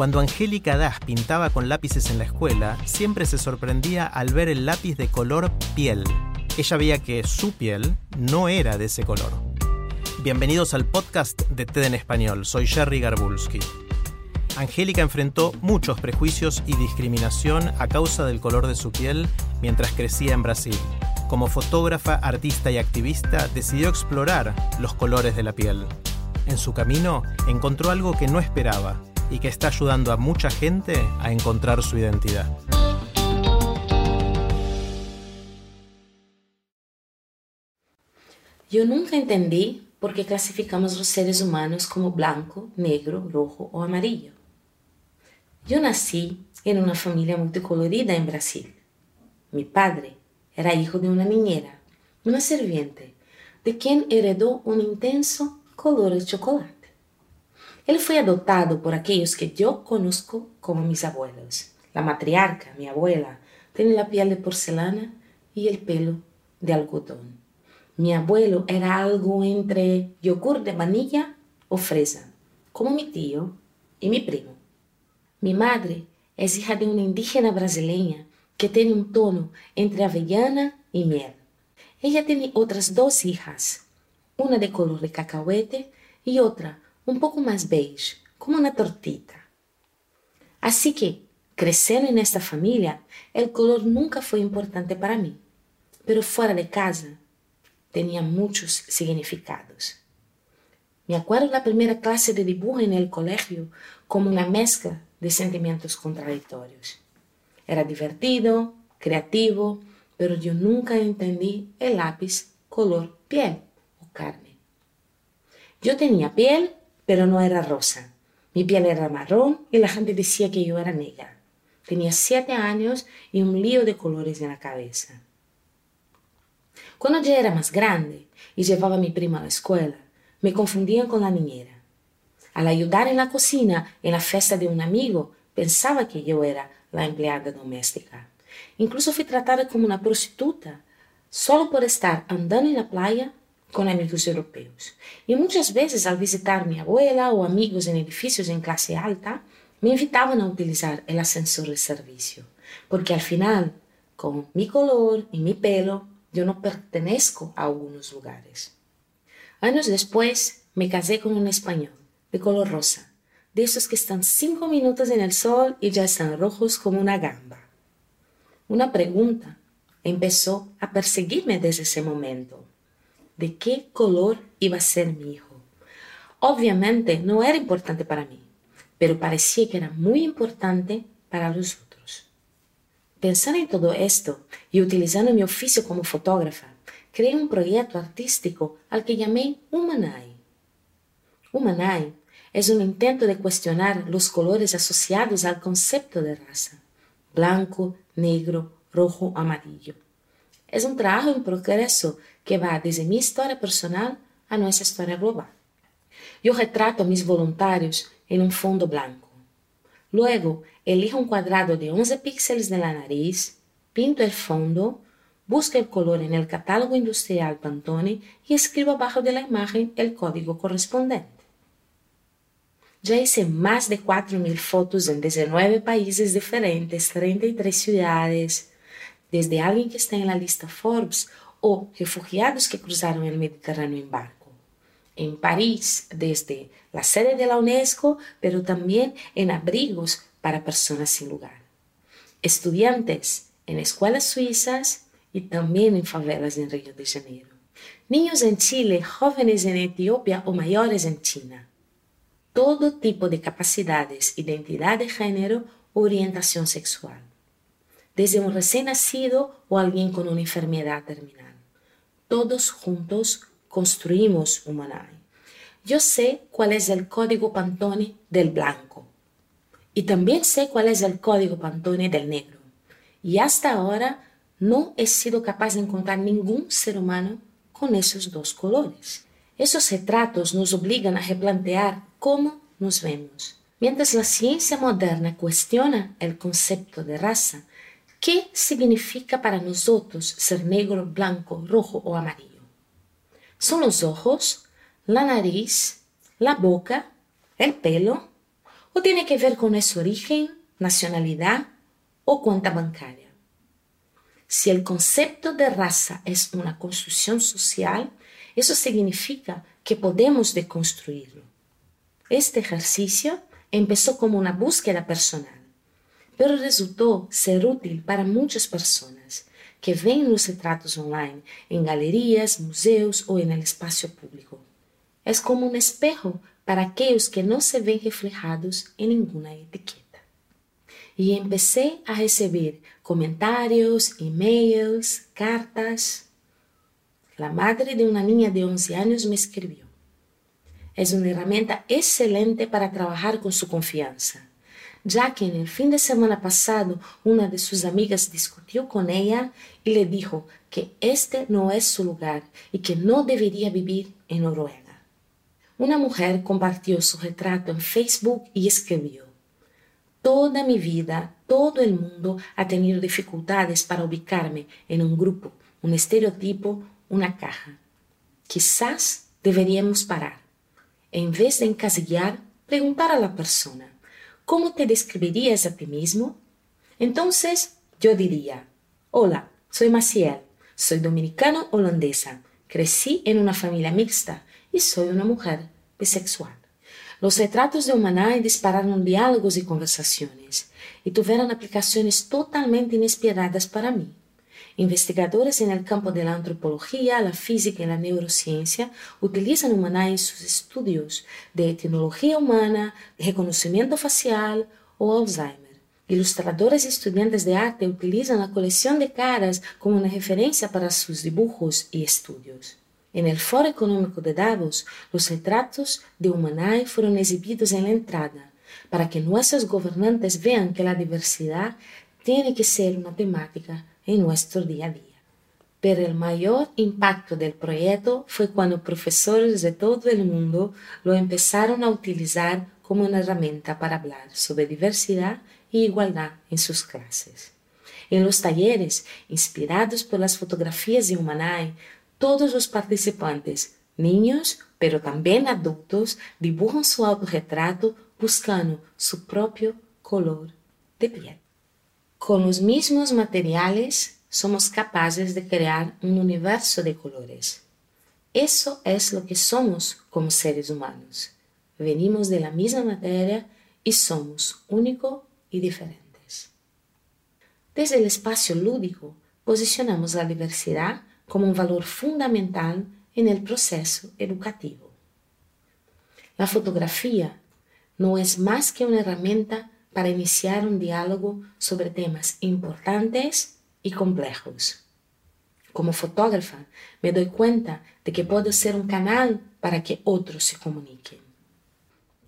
Cuando Angélica Das pintaba con lápices en la escuela, siempre se sorprendía al ver el lápiz de color piel. Ella veía que su piel no era de ese color. Bienvenidos al podcast de TED en Español, soy Jerry Garbulski. Angélica enfrentó muchos prejuicios y discriminación a causa del color de su piel mientras crecía en Brasil. Como fotógrafa, artista y activista, decidió explorar los colores de la piel. En su camino encontró algo que no esperaba, y que está ayudando a mucha gente a encontrar su identidad. Yo nunca entendí por qué clasificamos los seres humanos como blanco, negro, rojo o amarillo. Yo nací en una familia multicolorida en Brasil. Mi padre era hijo de una niñera, una sirviente, de quien heredó un intenso color de chocolate. Él fue adoptado por aquellos que yo conozco como mis abuelos. La matriarca, mi abuela, tiene la piel de porcelana y el pelo de algodón. Mi abuelo era algo entre yogur de vanilla o fresa, como mi tío y mi primo. Mi madre es hija de una indígena brasileña que tiene un tono entre avellana y miel. Ella tiene otras dos hijas, una de color de cacahuete y otra un poco más beige, como una tortita. Así que, creciendo en esta familia, el color nunca fue importante para mí, pero fuera de casa tenía muchos significados. Me acuerdo la primera clase de dibujo en el colegio como una mezcla de sentimientos contradictorios. Era divertido, creativo, pero yo nunca entendí el lápiz color piel o carne. Yo tenía piel pero no era rosa. Mi piel era marrón y la gente decía que yo era negra. Tenía siete años y un lío de colores en la cabeza. Cuando ya era más grande y llevaba a mi prima a la escuela, me confundían con la niñera. Al ayudar en la cocina en la fiesta de un amigo, pensaba que yo era la empleada doméstica. Incluso fui tratada como una prostituta, solo por estar andando en la playa con amigos europeos. Y muchas veces al visitar mi abuela o amigos en edificios en clase alta, me invitaban a utilizar el ascensor de servicio, porque al final, con mi color y mi pelo, yo no pertenezco a algunos lugares. Años después, me casé con un español, de color rosa, de esos que están cinco minutos en el sol y ya están rojos como una gamba. Una pregunta empezó a perseguirme desde ese momento de qué color iba a ser mi hijo. Obviamente no era importante para mí, pero parecía que era muy importante para los otros. Pensando en todo esto y utilizando mi oficio como fotógrafa, creé un proyecto artístico al que llamé Humanai. Humanai es un intento de cuestionar los colores asociados al concepto de raza, blanco, negro, rojo, amarillo. Es un trabajo en progreso que va desde mi historia personal a nuestra historia global. Yo retrato a mis voluntarios en un fondo blanco. Luego, elijo un cuadrado de 11 píxeles de la nariz, pinto el fondo, busco el color en el catálogo industrial Pantone y escribo abajo de la imagen el código correspondiente. Ya hice más de 4.000 fotos en 19 países diferentes, 33 ciudades, desde alguien que está en la lista Forbes o refugiados que cruzaron el Mediterráneo en barco. En París, desde la sede de la UNESCO, pero también en abrigos para personas sin lugar. Estudiantes en escuelas suizas y también en favelas en Río de Janeiro. Niños en Chile, jóvenes en Etiopía o mayores en China. Todo tipo de capacidades, identidad de género, orientación sexual. Desde un recién nacido o alguien con una enfermedad terminal todos juntos construimos Humanai. yo sé cuál es el código Pantone del blanco. Y también sé cuál es el código Pantone del negro. Y hasta ahora no he sido capaz de encontrar ningún ser humano con esos dos colores. Esos retratos nos obligan a replantear cómo nos vemos. Mientras la ciencia moderna cuestiona el concepto de raza, ¿qué significa para nosotros ser negro, blanco, rojo o amarillo? ¿Son los ojos, la nariz, la boca, el pelo? ¿O tiene que ver con nuestro origen, nacionalidad o cuenta bancaria? Si el concepto de raza es una construcción social, eso significa que podemos deconstruirlo. Este ejercicio empezó como una búsqueda personal, pero resultó ser útil para muchas personas que ven los retratos online en galerías, museos o en el espacio público. Es como un espejo para aquellos que no se ven reflejados en ninguna etiqueta y empecé a recibir comentarios, emails, cartas. La madre de una niña de 11 años me escribió. Es una herramienta excelente para trabajar con su confianza, ya que en el fin de semana pasado una de sus amigas discutió con ella y le dijo que este no es su lugar y que no debería vivir en Noruega. Una mujer compartió su retrato en Facebook y escribió, Toda mi vida, todo el mundo ha tenido dificultades para ubicarme en un grupo, un estereotipo, una caja. Quizás deberíamos parar. En vez de encasillar, preguntar a la persona, ¿cómo te describirías a ti mismo? Entonces yo diría, hola, soy Maciel, soy dominicano-holandesa, crecí en una familia mixta y soy una mujer bisexual. Los retratos de Humanay dispararon diálogos y conversaciones y tuvieron aplicaciones totalmente inesperadas para mí. Investigadores en el campo de la antropología, la física y la neurociencia utilizan Humanay en sus estudios de etnología humana, reconocimiento facial o Alzheimer. Ilustradores y estudiantes de arte utilizan la colección de caras como una referencia para sus dibujos y estudios. En el Foro Económico de Davos, los retratos de Humanay fueron exhibidos en la entrada, para que nuestros gobernantes vean que la diversidad tiene que ser una temática en nuestro día a día. Pero el mayor impacto del proyecto fue cuando profesores de todo el mundo lo empezaron a utilizar como una herramienta para hablar sobre diversidad y igualdad en sus clases. En los talleres, inspirados por las fotografías de Humanay, todos los participantes, niños, pero también adultos, dibujan su autorretrato buscando su propio color de piel. Con los mismos materiales somos capaces de crear un universo de colores. Eso es lo que somos como seres humanos. Venimos de la misma materia y somos únicos y diferentes. Desde el espacio lúdico posicionamos la diversidad como un valor fundamental en el proceso educativo. La fotografía no es más que una herramienta para iniciar un diálogo sobre temas importantes y complejos. Como fotógrafa, me doy cuenta de que puedo ser un canal para que otros se comuniquen.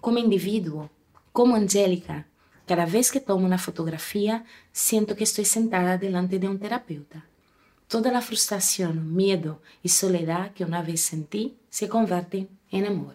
Como individuo, como Angélica, cada vez que tomo una fotografía, siento que estoy sentada delante de un terapeuta Toda la frustración, miedo y soledad que una vez sentí se convierten en amor.